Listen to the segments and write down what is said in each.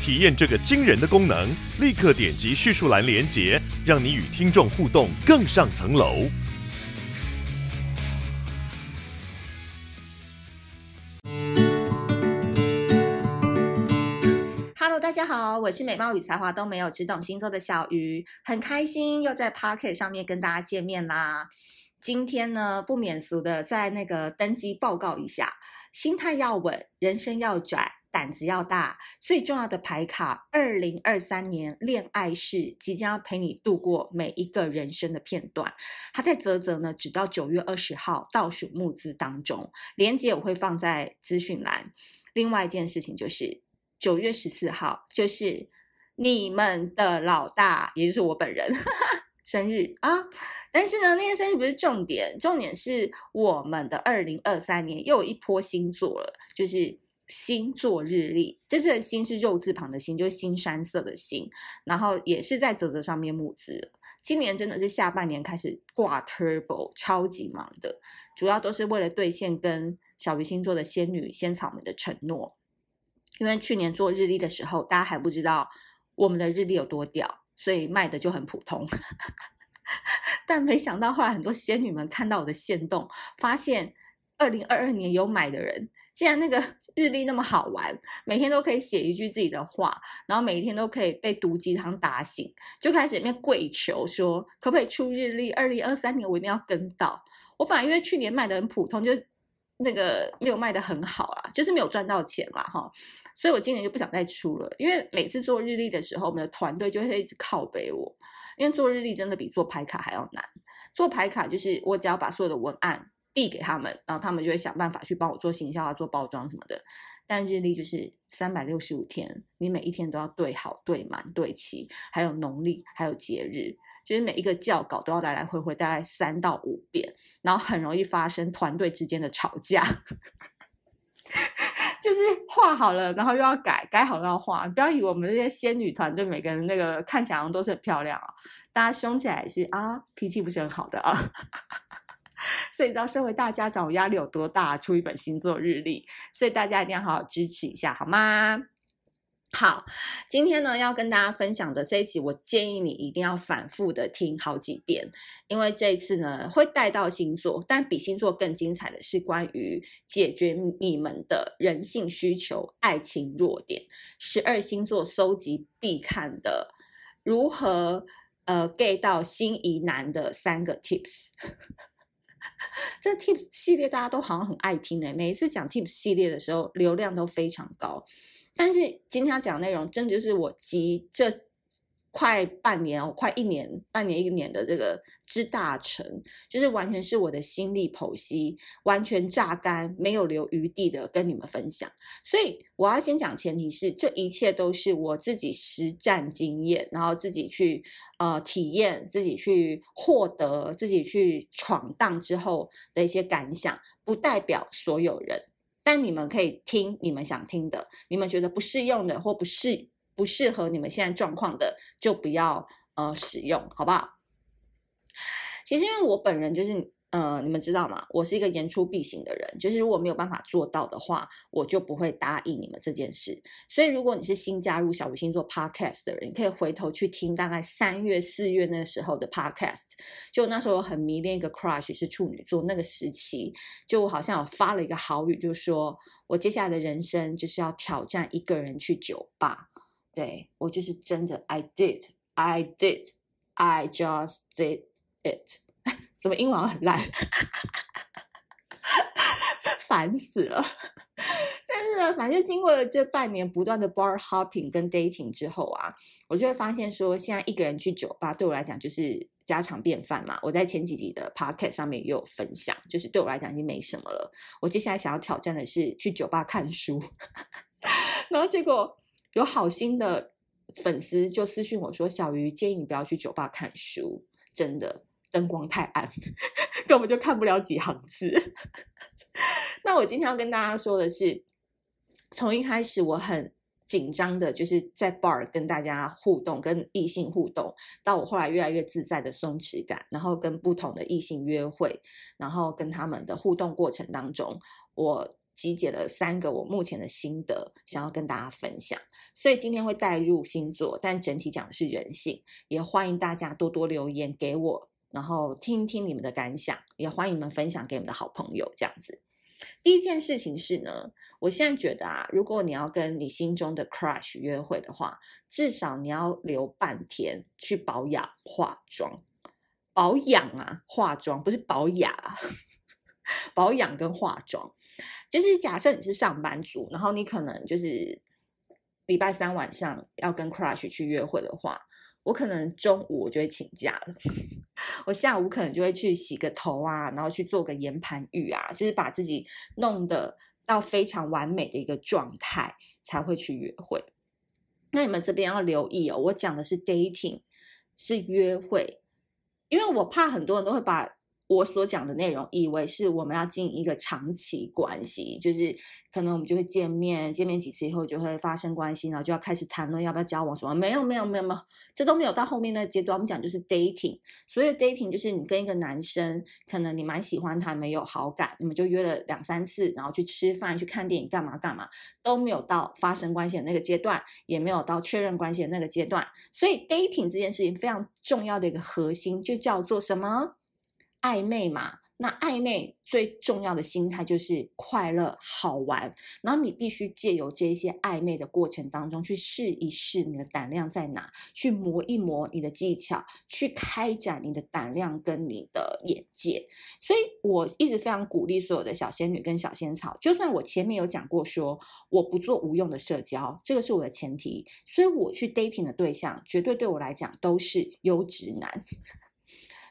体验这个惊人的功能，立刻点击叙述栏连接，让你与听众互动更上层楼。大家好，我是美貌与才华都没有，只懂星座的小鱼，很开心又在 Pocket 上面跟大家见面啦。今天呢，不免俗的在那个登机报告一下，心态要稳，人生要拽，胆子要大。最重要的牌卡，二零二三年恋爱是即将要陪你度过每一个人生的片段。它在泽泽呢，直到九月二十号倒数募资当中，链接我会放在资讯栏。另外一件事情就是。九月十四号就是你们的老大，也就是我本人 生日啊！但是呢，那天生日不是重点，重点是我们的二零二三年又有一波星座了，就是星座日历。这次的“星”是肉字旁的“星”，就是新山色的“星”，然后也是在泽泽上面募资。今年真的是下半年开始挂 Turbo，超级忙的，主要都是为了兑现跟小鱼星座的仙女仙草们的承诺。因为去年做日历的时候，大家还不知道我们的日历有多屌，所以卖的就很普通。但没想到后来很多仙女们看到我的线动，发现二零二二年有买的人，既然那个 日历那么好玩，每天都可以写一句自己的话，然后每一天都可以被毒鸡汤打醒，就开始里面跪求说，可不可以出日历？二零二三年我一定要跟到。我本来因为去年卖的很普通，就那个没有卖的很好啊，就是没有赚到钱嘛，哈。所以我今年就不想再出了，因为每次做日历的时候，我们的团队就会一直靠背我，因为做日历真的比做牌卡还要难。做牌卡就是我只要把所有的文案递给他们，然后他们就会想办法去帮我做行销啊、做包装什么的。但日历就是三百六十五天，你每一天都要对好、对满、对齐，还有农历，还有节日，就是每一个校稿都要来来回回大概三到五遍，然后很容易发生团队之间的吵架。就是画好了，然后又要改，改好了要画。不要以为我们这些仙女团队每个人那个看起来都是很漂亮啊，大家凶起来是啊，脾气不是很好的啊。所以你知道身为大家长，我压力有多大？出一本星座日历，所以大家一定要好好支持一下，好吗？好，今天呢要跟大家分享的这一集，我建议你一定要反复的听好几遍，因为这一次呢会带到星座，但比星座更精彩的是关于解决你们的人性需求、爱情弱点，十二星座搜集必看的如何呃 get 到心仪男的三个 tips。这 tips 系列大家都好像很爱听诶，每一次讲 tips 系列的时候，流量都非常高。但是今天要讲的内容，真的就是我集这快半年哦，快一年、半年、一年的这个之大成，就是完全是我的心力剖析，完全榨干，没有留余地的跟你们分享。所以我要先讲前提是，这一切都是我自己实战经验，然后自己去呃体验，自己去获得，自己去闯荡之后的一些感想，不代表所有人。但你们可以听你们想听的，你们觉得不适用的或不适不适合你们现在状况的，就不要呃使用，好不好？其实因为我本人就是。呃，你们知道吗？我是一个言出必行的人，就是如果没有办法做到的话，我就不会答应你们这件事。所以，如果你是新加入小鱼星座 Podcast 的人，你可以回头去听大概三月、四月那时候的 Podcast。就那时候我很迷恋一个 crush 是处女座，那个时期就好像有发了一个好语，就说我接下来的人生就是要挑战一个人去酒吧。对，我就是真的，I did，I did，I just did it。怎么英文很烂，烦死了。但是呢，反正经过了这半年不断的 bar hopping 跟 dating 之后啊，我就会发现说，现在一个人去酒吧对我来讲就是家常便饭嘛。我在前几集的 podcast 上面也有分享，就是对我来讲已经没什么了。我接下来想要挑战的是去酒吧看书，然后结果有好心的粉丝就私信我说：“小鱼建议你不要去酒吧看书，真的灯光太暗，根本就看不了几行字。”那我今天要跟大家说的是，从一开始我很紧张的，就是在 bar 跟大家互动，跟异性互动，到我后来越来越自在的松弛感，然后跟不同的异性约会，然后跟他们的互动过程当中，我。集结了三个我目前的心得，想要跟大家分享。所以今天会带入星座，但整体讲的是人性。也欢迎大家多多留言给我，然后听听你们的感想，也欢迎你们分享给你们的好朋友。这样子，第一件事情是呢，我现在觉得啊，如果你要跟你心中的 crush 约会的话，至少你要留半天去保养化妆，保养啊，化妆不是保养，保养跟化妆。就是假设你是上班族，然后你可能就是礼拜三晚上要跟 crush 去约会的话，我可能中午我就会请假了，我下午可能就会去洗个头啊，然后去做个颜盘浴啊，就是把自己弄得到非常完美的一个状态才会去约会。那你们这边要留意哦，我讲的是 dating，是约会，因为我怕很多人都会把。我所讲的内容，以为是我们要进一个长期关系，就是可能我们就会见面，见面几次以后就会发生关系，然后就要开始谈论要不要交往什么。没有，没有，没有，没有，这都没有到后面那个阶段。我们讲就是 dating，所以 dating 就是你跟一个男生，可能你蛮喜欢他，没有好感，你们就约了两三次，然后去吃饭、去看电影、干嘛干嘛，都没有到发生关系的那个阶段，也没有到确认关系的那个阶段。所以 dating 这件事情非常重要的一个核心，就叫做什么？暧昧嘛，那暧昧最重要的心态就是快乐好玩，然后你必须借由这些暧昧的过程当中去试一试你的胆量在哪，去磨一磨你的技巧，去开展你的胆量跟你的眼界。所以我一直非常鼓励所有的小仙女跟小仙草，就算我前面有讲过说我不做无用的社交，这个是我的前提，所以我去 dating 的对象绝对对我来讲都是优质男。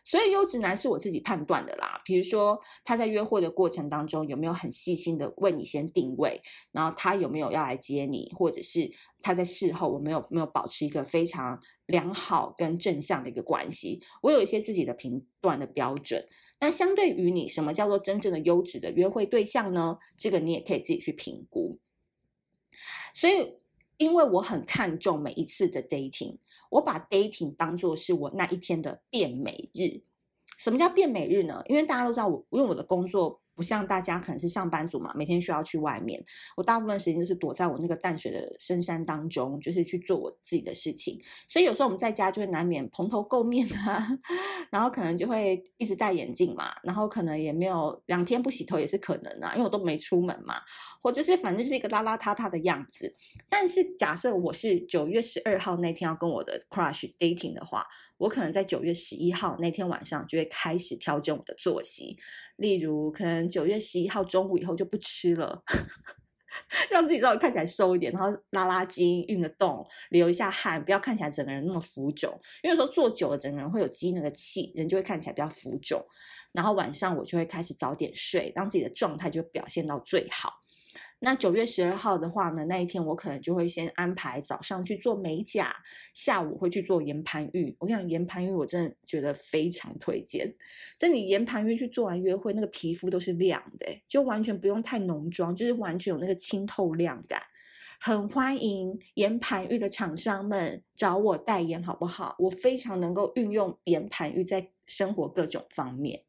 所以优质男是我自己判断的啦，比如说他在约会的过程当中有没有很细心的为你先定位，然后他有没有要来接你，或者是他在事后我没有没有保持一个非常良好跟正向的一个关系，我有一些自己的评断的标准。那相对于你，什么叫做真正的优质的约会对象呢？这个你也可以自己去评估。所以。因为我很看重每一次的 dating，我把 dating 当作是我那一天的变美日。什么叫变美日呢？因为大家都知道我，因为我的工作。不像大家可能是上班族嘛，每天需要去外面。我大部分时间就是躲在我那个淡水的深山当中，就是去做我自己的事情。所以有时候我们在家就会难免蓬头垢面啊，然后可能就会一直戴眼镜嘛，然后可能也没有两天不洗头也是可能啊，因为我都没出门嘛，或者是反正是一个邋邋遢遢的样子。但是假设我是九月十二号那天要跟我的 crush dating 的话，我可能在九月十一号那天晚上就会开始调整我的作息。例如，可能九月十一号中午以后就不吃了，让自己稍微看起来瘦一点，然后拉拉筋、运个动、流一下汗，不要看起来整个人那么浮肿。因为说坐久了，整个人会有积那个气，人就会看起来比较浮肿。然后晚上我就会开始早点睡，让自己的状态就表现到最好。那九月十二号的话呢，那一天我可能就会先安排早上去做美甲，下午会去做颜盘浴。我跟你讲，颜盘浴我真的觉得非常推荐。在你颜盘浴去做完约会，那个皮肤都是亮的，就完全不用太浓妆，就是完全有那个清透亮感。很欢迎颜盘浴的厂商们找我代言，好不好？我非常能够运用颜盘浴在生活各种方面。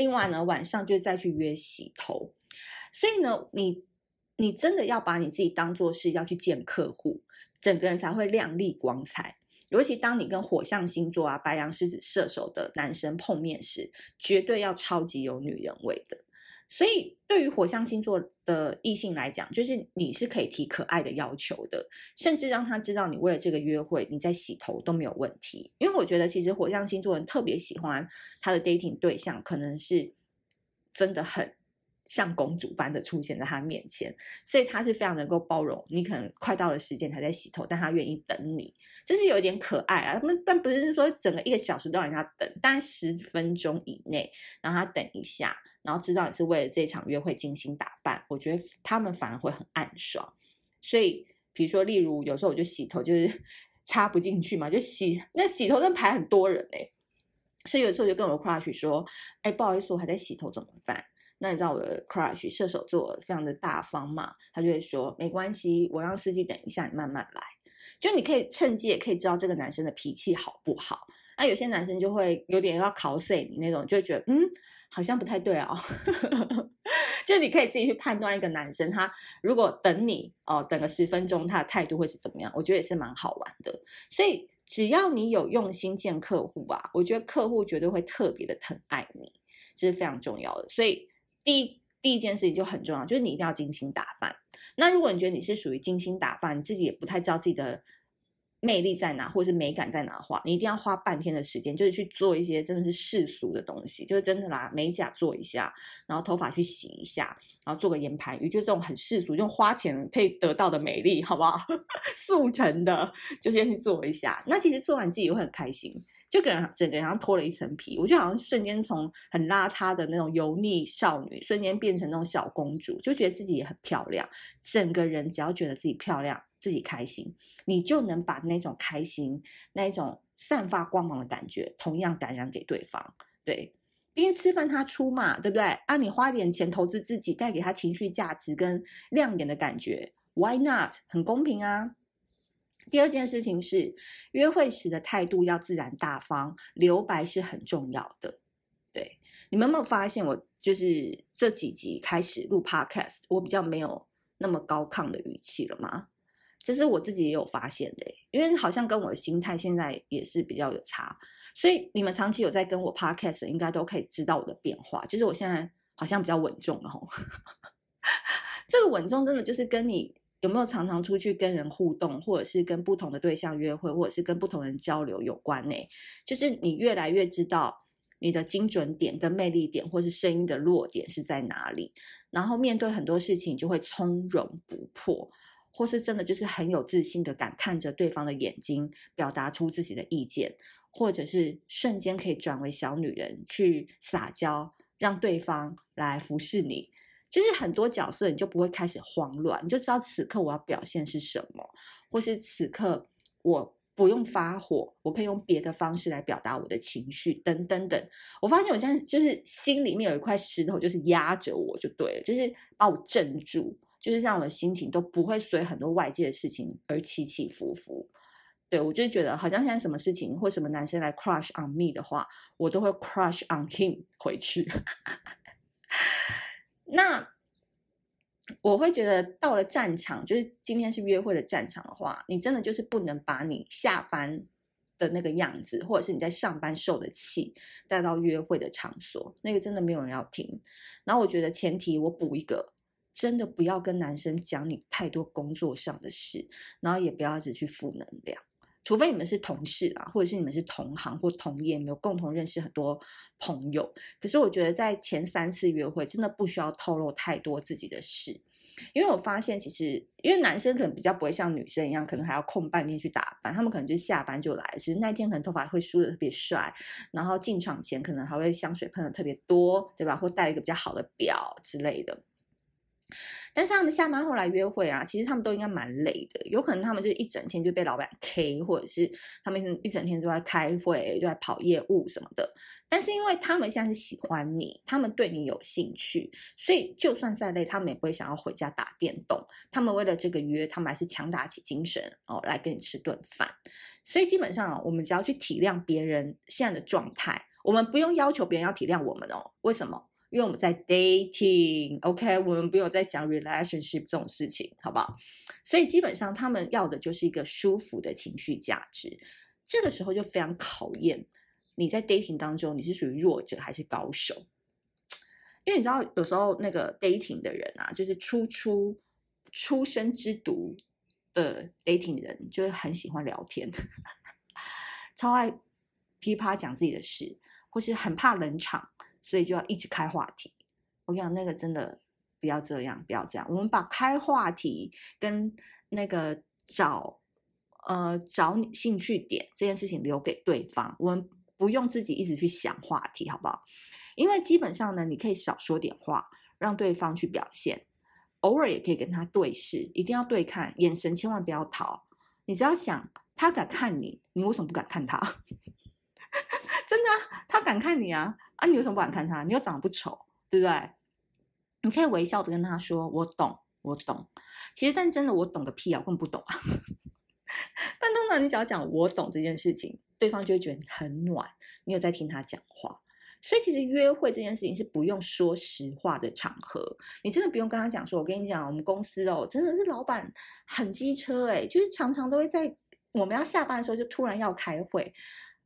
另外呢，晚上就再去约洗头，所以呢，你你真的要把你自己当做是要去见客户，整个人才会亮丽光彩。尤其当你跟火象星座啊、白羊、狮子、射手的男生碰面时，绝对要超级有女人味的。所以，对于火象星座的异性来讲，就是你是可以提可爱的要求的，甚至让他知道你为了这个约会你在洗头都没有问题。因为我觉得，其实火象星座人特别喜欢他的 dating 对象，可能是真的很像公主般的出现在他面前，所以他是非常能够包容你。可能快到了时间才在洗头，但他愿意等你，这是有一点可爱啊。他们但不是说整个一个小时都让人家等，但十分钟以内让他等一下。然后知道你是为了这场约会精心打扮，我觉得他们反而会很暗爽。所以比如说，例如有时候我就洗头就是 插不进去嘛，就洗那洗头那排很多人哎、所以有时候就跟我 crush 说，哎，不好意思，我还在洗头怎么办？那你知道我的 crush 射手座非常的大方嘛，他就会说没关系，我让司机等一下，你慢慢来。就你可以趁机也可以知道这个男生的脾气好不好。那有些男生就会有点要考碎你那种，就会觉得嗯，好像不太对哦。就你可以自己去判断一个男生，他如果等你哦，等个十分钟，他的态度会是怎么样？我觉得也是蛮好玩的。所以只要你有用心见客户啊，我觉得客户绝对会特别的疼爱你，这是非常重要的。所以第一第一件事情就很重要，就是你一定要精心打扮。那如果你觉得你是属于精心打扮，你自己也不太知道自己的魅力在哪，或者是美感在哪的话，你一定要花半天的时间，就是去做一些真的是世俗的东西，就是真的啦，美甲做一下，然后头发去洗一下，然后做个眼盘鱼，就这种很世俗，用花钱可以得到的美丽，好不好？速成的，就先去做一下。那其实做完自己会很开心。就给人整个人像脱了一层皮，我就好像瞬间从很邋遢的那种油腻少女，瞬间变成那种小公主，就觉得自己也很漂亮。整个人只要觉得自己漂亮、自己开心，你就能把那种开心、那一种散发光芒的感觉，同样感染给对方。对，因为吃饭他出嘛，对不对？啊，你花点钱投资自己，带给他情绪价值跟亮眼的感觉，Why not？很公平啊。第二件事情是，约会时的态度要自然大方，留白是很重要的。对，你们有没有发现，我就是这几集开始录 podcast，我比较没有那么高亢的语气了吗？这是我自己也有发现的，因为好像跟我的心态现在也是比较有差。所以你们长期有在跟我 podcast，应该都可以知道我的变化，就是我现在好像比较稳重了吼。这个稳重真的就是跟你。有没有常常出去跟人互动，或者是跟不同的对象约会，或者是跟不同人交流有关呢？就是你越来越知道你的精准点跟魅力点，或是声音的弱点是在哪里，然后面对很多事情就会从容不迫，或是真的就是很有自信的敢看着对方的眼睛，表达出自己的意见，或者是瞬间可以转为小女人去撒娇，让对方来服侍你。就是很多角色，你就不会开始慌乱，你就知道此刻我要表现是什么，或是此刻我不用发火，我可以用别的方式来表达我的情绪，等等等。我发现我现在就是心里面有一块石头，就是压着我就对了，就是把我镇住，就是让我的心情都不会随很多外界的事情而起起伏伏。对，我就是觉得好像现在什么事情或什么男生来 crush on me 的话，我都会 crush on him 回去。那我会觉得到了战场，就是今天是约会的战场的话，你真的就是不能把你下班的那个样子，或者是你在上班受的气带到约会的场所，那个真的没有人要听。然后我觉得前提我补一个，真的不要跟男生讲你太多工作上的事，然后也不要只去负能量。除非你们是同事啊，或者是你们是同行或同业，没有共同认识很多朋友。可是我觉得在前三次约会，真的不需要透露太多自己的事，因为我发现其实，因为男生可能比较不会像女生一样，可能还要空半天去打扮，他们可能就下班就来。其实那天可能头发会梳的特别帅，然后进场前可能还会香水喷的特别多，对吧？或戴一个比较好的表之类的。但是他们下班后来约会啊，其实他们都应该蛮累的，有可能他们就一整天就被老板 K，或者是他们一整天都在开会，都在跑业务什么的。但是因为他们现在是喜欢你，他们对你有兴趣，所以就算再累，他们也不会想要回家打电动。他们为了这个约，他们还是强打起精神哦，来跟你吃顿饭。所以基本上啊，我们只要去体谅别人现在的状态，我们不用要求别人要体谅我们哦。为什么？因为我们在 dating，OK，我们不用再讲 relationship 这种事情，好不好？所以基本上他们要的就是一个舒服的情绪价值。这个时候就非常考验你在 dating 当中，你是属于弱者还是高手？因为你知道，有时候那个 dating 的人啊，就是初出初生之犊的 dating 人，就是很喜欢聊天，超爱噼啪讲自己的事，或是很怕冷场。所以就要一直开话题，我跟你讲，那个真的不要这样，不要这样。我们把开话题跟那个找呃找你兴趣点这件事情留给对方，我们不用自己一直去想话题，好不好？因为基本上呢，你可以少说点话，让对方去表现。偶尔也可以跟他对视，一定要对看，眼神千万不要逃。你只要想，他敢看你，你为什么不敢看他？真的，他敢看你啊，啊，你为什么不敢看他？你又长得不丑，对不对？你可以微笑的跟他说：“我懂，我懂。”其实，但真的我懂个屁啊，我根本不懂啊。但通常你只要讲我懂这件事情，对方就会觉得你很暖，你有在听他讲话。所以其实约会这件事情是不用说实话的场合，你真的不用跟他讲说，我跟你讲，我们公司哦，真的是老板很机车诶，就是常常都会在我们要下班的时候就突然要开会，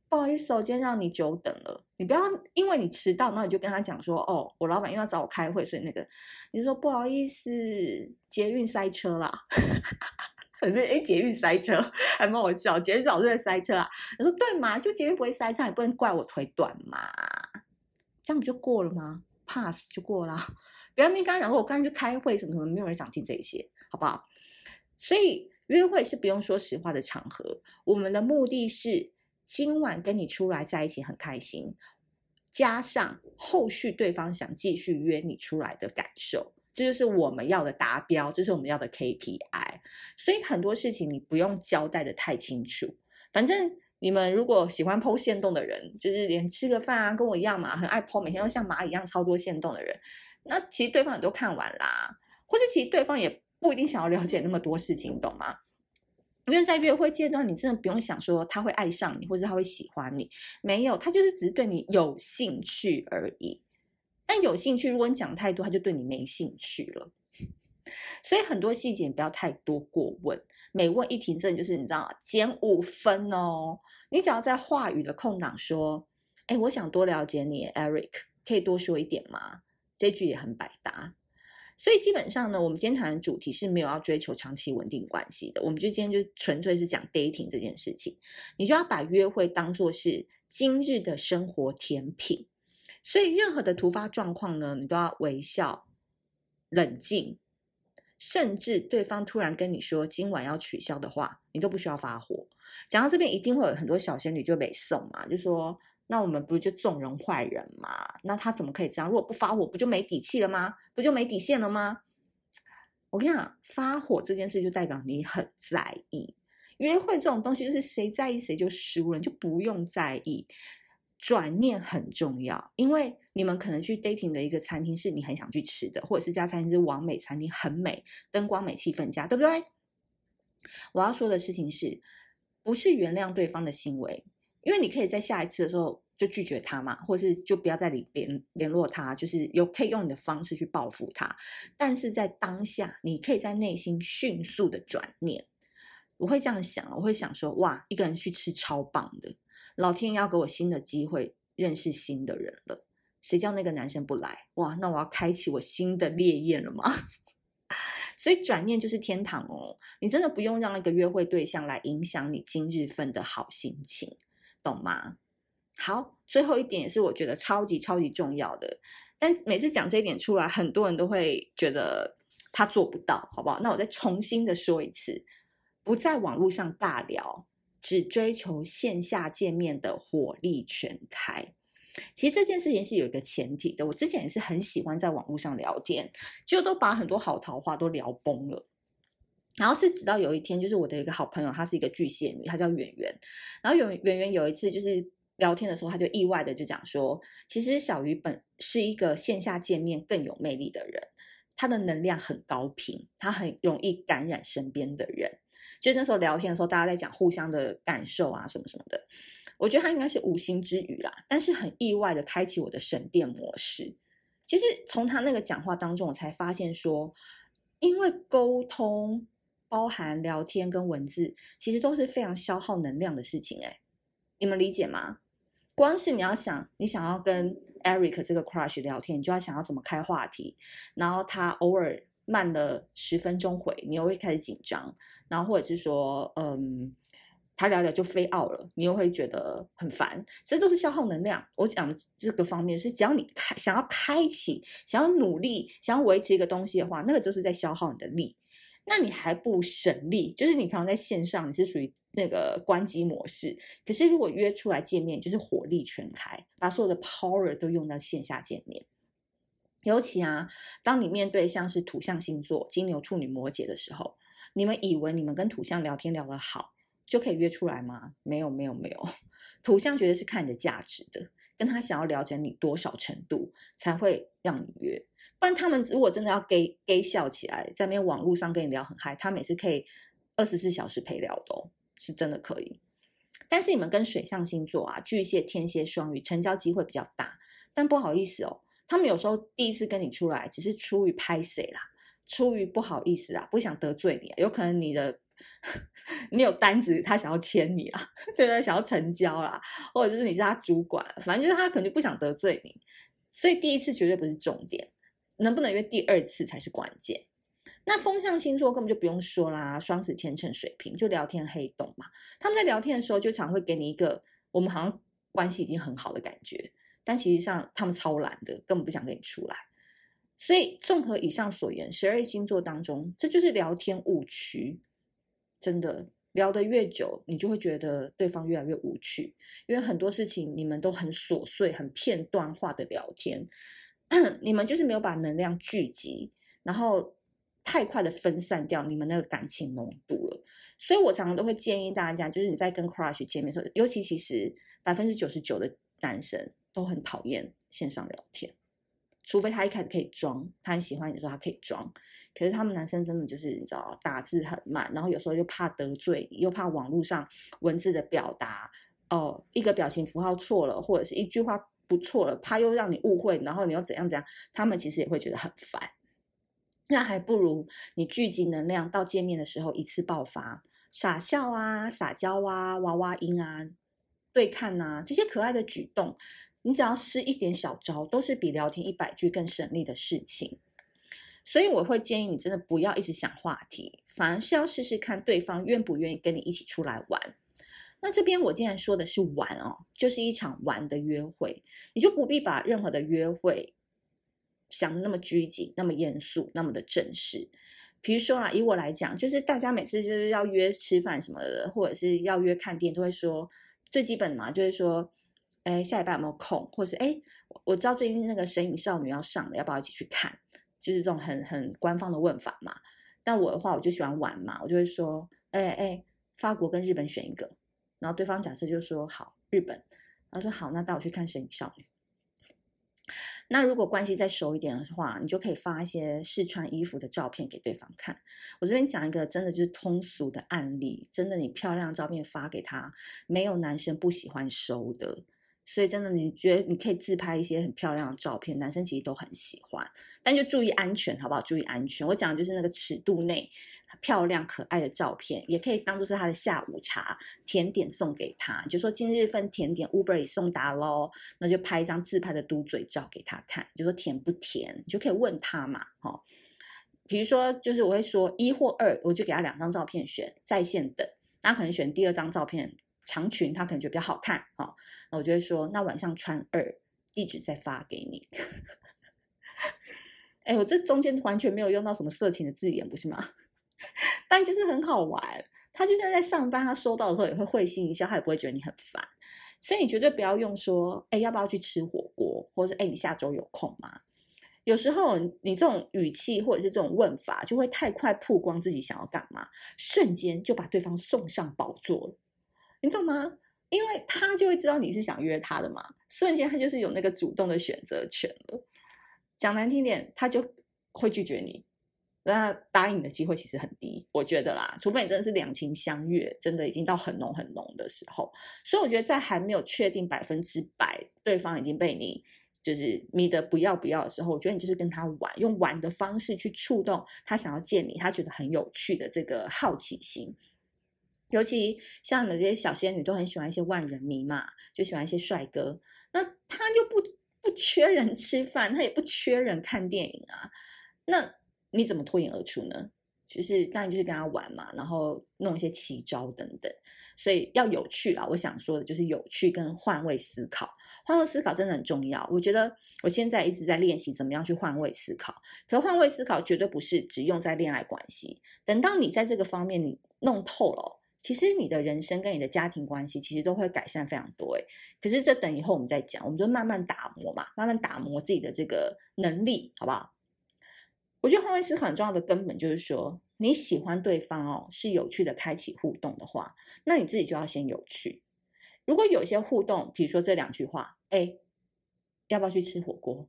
不好意思哦，今天让你久等了。你不要因为你迟到，然后你就跟他讲说，哦，我老板又要找我开会，所以那个你说不好意思，捷运塞车啦。反正哎，捷运塞车 还蛮好笑，捷运早就在塞车啊。你说对吗？就捷运不会塞车，也不能怪我腿短嘛。这样不就过了吗？Pass 就过了。不要跟刚刚讲说，我刚才去开会什么什么，没有人想听这些，好不好？所以约会是不用说实话的场合。我们的目的是今晚跟你出来在一起很开心，加上后续对方想继续约你出来的感受，这就是我们要的达标，这是我们要的 KPI。所以很多事情你不用交代的太清楚，反正。你们如果喜欢 po 限动的人，就是连吃个饭啊，跟我一样嘛，很爱 po，每天都像蚂蚁一样超多线动的人，那其实对方也都看完啦，或者其实对方也不一定想要了解那么多事情，懂吗？因为在约会阶段，你真的不用想说他会爱上你，或者他会喜欢你，没有，他就是只是对你有兴趣而已。但有兴趣，如果你讲太多，他就对你没兴趣了。所以很多细节不要太多过问。每问一题，真的就是你知道减五分哦。你只要在话语的空档说：“哎，我想多了解你，Eric，可以多说一点吗？”这句也很百搭。所以基本上呢，我们今天谈的主题是没有要追求长期稳定关系的。我们就今天就纯粹是讲 dating 这件事情。你就要把约会当作是今日的生活甜品。所以任何的突发状况呢，你都要微笑、冷静。甚至对方突然跟你说今晚要取消的话，你都不需要发火。讲到这边，一定会有很多小仙女就北宋嘛，就说那我们不就纵容坏人嘛？那他怎么可以这样？如果不发火，不就没底气了吗？不就没底线了吗？我跟你讲，发火这件事就代表你很在意。约会这种东西就是谁在意谁就输了，就不用在意。转念很重要，因为你们可能去 dating 的一个餐厅是你很想去吃的，或者是这家餐厅是完美餐厅，很美，灯光美，气氛佳，对不对？我要说的事情是，不是原谅对方的行为，因为你可以在下一次的时候就拒绝他嘛，或是就不要再联联联络他，就是有可以用你的方式去报复他，但是在当下，你可以在内心迅速的转念。我会这样想，我会想说，哇，一个人去吃超棒的。老天要给我新的机会认识新的人了，谁叫那个男生不来？哇，那我要开启我新的烈焰了吗？所以转念就是天堂哦，你真的不用让一个约会对象来影响你今日份的好心情，懂吗？好，最后一点也是我觉得超级超级重要的，但每次讲这一点出来，很多人都会觉得他做不到，好不好？那我再重新的说一次，不在网络上大聊。只追求线下见面的火力全开，其实这件事情是有一个前提的。我之前也是很喜欢在网络上聊天，就都把很多好桃花都聊崩了。然后是直到有一天，就是我的一个好朋友，她是一个巨蟹女，她叫圆圆。然后圆圆圆有一次就是聊天的时候，她就意外的就讲说，其实小鱼本是一个线下见面更有魅力的人，她的能量很高频，她很容易感染身边的人。就那时候聊天的时候，大家在讲互相的感受啊，什么什么的。我觉得他应该是无心之语啦，但是很意外的开启我的省电模式。其实从他那个讲话当中，我才发现说，因为沟通包含聊天跟文字，其实都是非常消耗能量的事情。诶，你们理解吗？光是你要想，你想要跟 Eric 这个 crush 聊天，你就要想要怎么开话题，然后他偶尔。慢了十分钟回，你又会开始紧张，然后或者是说，嗯，他聊聊就飞奥了，你又会觉得很烦，这都是消耗能量。我讲这个方面是，只要你开想要开启，想要努力，想要维持一个东西的话，那个就是在消耗你的力。那你还不省力，就是你平常在线上你是属于那个关机模式，可是如果约出来见面，就是火力全开，把所有的 power 都用到线下见面。尤其啊，当你面对像是土象星座金牛、处女、摩羯的时候，你们以为你们跟土象聊天聊得好就可以约出来吗？没有，没有，没有。土象绝对是看你的价值的，跟他想要了解你多少程度才会让你约。不然他们如果真的要给给笑起来，在那边网络上跟你聊很嗨，他们也是可以二十四小时陪聊的哦，是真的可以。但是你们跟水象星座啊，巨蟹、天蝎、双鱼，成交机会比较大，但不好意思哦。他们有时候第一次跟你出来，只是出于拍谢啦，出于不好意思啊，不想得罪你啊，有可能你的你有单子，他想要签你啊，对不对？想要成交啦，或者就是你是他主管，反正就是他可能就不想得罪你，所以第一次绝对不是重点，能不能约第二次才是关键。那风象星座根本就不用说啦，双子、天秤、水瓶就聊天黑洞嘛，他们在聊天的时候就常会给你一个我们好像关系已经很好的感觉。但其实上，他们超懒的，根本不想跟你出来。所以，综合以上所言，十二星座当中，这就是聊天误区。真的，聊得越久，你就会觉得对方越来越无趣，因为很多事情你们都很琐碎、很片段化的聊天，你们就是没有把能量聚集，然后太快的分散掉你们那个感情浓度了。所以我常常都会建议大家，就是你在跟 crush 见面的时候，尤其其实百分之九十九的男生。都很讨厌线上聊天，除非他一开始可以装，他很喜欢你的时候，他可以装。可是他们男生真的就是你知道，打字很慢，然后有时候又怕得罪你，又怕网络上文字的表达哦，一个表情符号错了，或者是一句话不错了，怕又让你误会，然后你又怎样怎样，他们其实也会觉得很烦。那还不如你聚集能量到见面的时候一次爆发，傻笑啊，撒娇啊，娃娃音啊，对看啊，这些可爱的举动。你只要施一点小招，都是比聊天一百句更省力的事情。所以我会建议你真的不要一直想话题，反而是要试试看对方愿不愿意跟你一起出来玩。那这边我既然说的是玩哦，就是一场玩的约会，你就不必把任何的约会想得那么拘谨、那么严肃、那么的正式。比如说啦，以我来讲，就是大家每次就是要约吃饭什么的，或者是要约看电影，都会说最基本嘛，就是说。哎，下礼拜有没有空？或是哎，我知道最近那个《神隐少女》要上了，要不要一起去看？就是这种很很官方的问法嘛。但我的话，我就喜欢玩嘛，我就会说，哎哎，法国跟日本选一个。然后对方假设就说好，日本。然后说好，那带我去看《神隐少女》。那如果关系再熟一点的话，你就可以发一些试穿衣服的照片给对方看。我这边讲一个真的就是通俗的案例，真的，你漂亮照片发给他，没有男生不喜欢收的。所以真的，你觉得你可以自拍一些很漂亮的照片，男生其实都很喜欢，但就注意安全，好不好？注意安全。我讲的就是那个尺度内漂亮可爱的照片，也可以当做是他的下午茶甜点送给他。就说今日份甜点 Uber 也送达喽，那就拍一张自拍的嘟嘴照给他看，就说甜不甜，你就可以问他嘛，哈。比如说，就是我会说一或二，我就给他两张照片选，在线等，他可能选第二张照片。长裙他可能觉得比较好看啊，那我就会说，那晚上穿二，地址再发给你。哎，我这中间完全没有用到什么色情的字眼，不是吗？但就是很好玩，他就算在上班，他收到的时候也会会心一笑，他也不会觉得你很烦。所以你绝对不要用说，哎，要不要去吃火锅，或者是哎，你下周有空吗？有时候你这种语气或者是这种问法，就会太快曝光自己想要干嘛，瞬间就把对方送上宝座了。你懂吗？因为他就会知道你是想约他的嘛，瞬间他就是有那个主动的选择权了。讲难听点，他就会拒绝你，那答应你的机会其实很低，我觉得啦。除非你真的是两情相悦，真的已经到很浓很浓的时候。所以我觉得在还没有确定百分之百对方已经被你就是迷得不要不要的时候，我觉得你就是跟他玩，用玩的方式去触动他想要见你，他觉得很有趣的这个好奇心。尤其像你们这些小仙女都很喜欢一些万人迷嘛，就喜欢一些帅哥。那他又不不缺人吃饭，他也不缺人看电影啊。那你怎么脱颖而出呢？就是当然就是跟他玩嘛，然后弄一些奇招等等。所以要有趣啦，我想说的就是有趣跟换位思考。换位思考真的很重要。我觉得我现在一直在练习怎么样去换位思考。可换位思考绝对不是只用在恋爱关系。等到你在这个方面你弄透了。其实你的人生跟你的家庭关系其实都会改善非常多。诶，可是这等以后我们再讲，我们就慢慢打磨嘛，慢慢打磨自己的这个能力，好不好？我觉得换位思考很重要的根本就是说，你喜欢对方哦，是有趣的开启互动的话，那你自己就要先有趣。如果有一些互动，比如说这两句话，哎，要不要去吃火锅？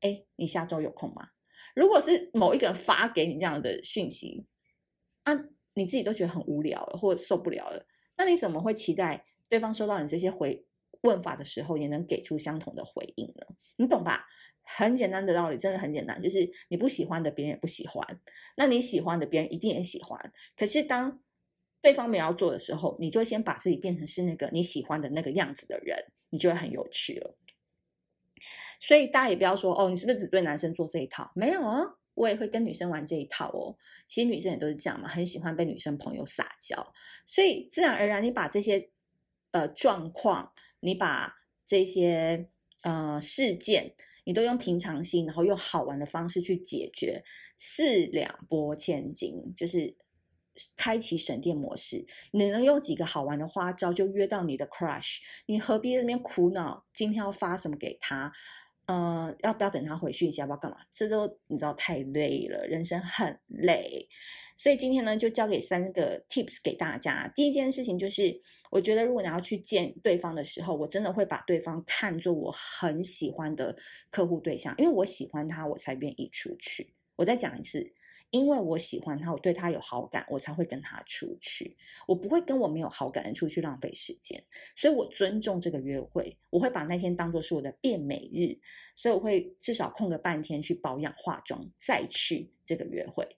哎，你下周有空吗？如果是某一个人发给你这样的讯息，啊，你自己都觉得很无聊了，或者受不了了，那你怎么会期待对方收到你这些回问法的时候，也能给出相同的回应呢？你懂吧？很简单的道理，真的很简单，就是你不喜欢的别人也不喜欢，那你喜欢的别人一定也喜欢。可是当对方没有要做的时候，你就先把自己变成是那个你喜欢的那个样子的人，你就会很有趣了。所以大家也不要说哦，你是不是只对男生做这一套？没有啊，我也会跟女生玩这一套哦。其实女生也都是这样嘛，很喜欢被女生朋友撒娇。所以自然而然，你把这些呃状况，你把这些呃事件，你都用平常心，然后用好玩的方式去解决，四两拨千斤，就是开启省电模式。你能用几个好玩的花招就约到你的 crush，你何必在那边苦恼今天要发什么给他？呃，要不要等他回讯息？要不要干嘛？这都你知道太累了，人生很累。所以今天呢，就交给三个 tips 给大家。第一件事情就是，我觉得如果你要去见对方的时候，我真的会把对方看作我很喜欢的客户对象，因为我喜欢他，我才愿意出去。我再讲一次。因为我喜欢他，我对他有好感，我才会跟他出去。我不会跟我没有好感的人出去浪费时间，所以我尊重这个约会。我会把那天当作是我的变美日，所以我会至少空个半天去保养化妆，再去这个约会。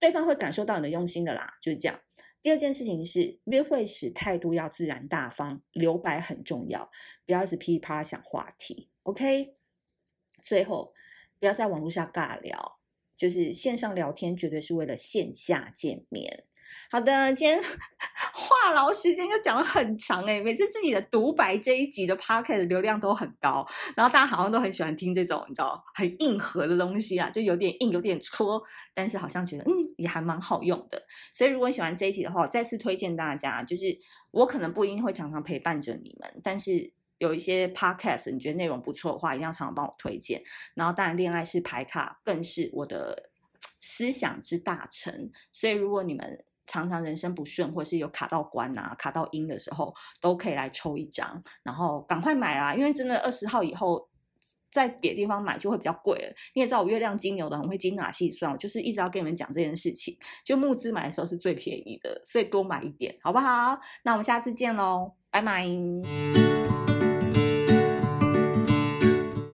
对方会感受到你的用心的啦，就是这样。第二件事情是，约会时态度要自然大方，留白很重要，不要一直噼里啪啦想话题。OK，最后不要在网络上尬聊。就是线上聊天绝对是为了线下见面。好的，今天 话痨时间就讲了很长诶，每次自己的独白这一集的 podcast 流量都很高，然后大家好像都很喜欢听这种你知道很硬核的东西啊，就有点硬有点戳，但是好像觉得嗯也还蛮好用的。所以如果你喜欢这一集的话，我再次推荐大家，就是我可能不一定会常常陪伴着你们，但是。有一些 podcast，你觉得内容不错的话，一定要常常帮我推荐。然后，当然，恋爱是牌卡，更是我的思想之大成。所以，如果你们常常人生不顺，或是有卡到关啊、卡到阴的时候，都可以来抽一张，然后赶快买啊！因为真的二十号以后，在别地方买就会比较贵了。你也知道，我月亮金牛的很会精打细算，我就是一直要跟你们讲这件事情。就募资买的时候是最便宜的，所以多买一点，好不好？那我们下次见喽，拜拜。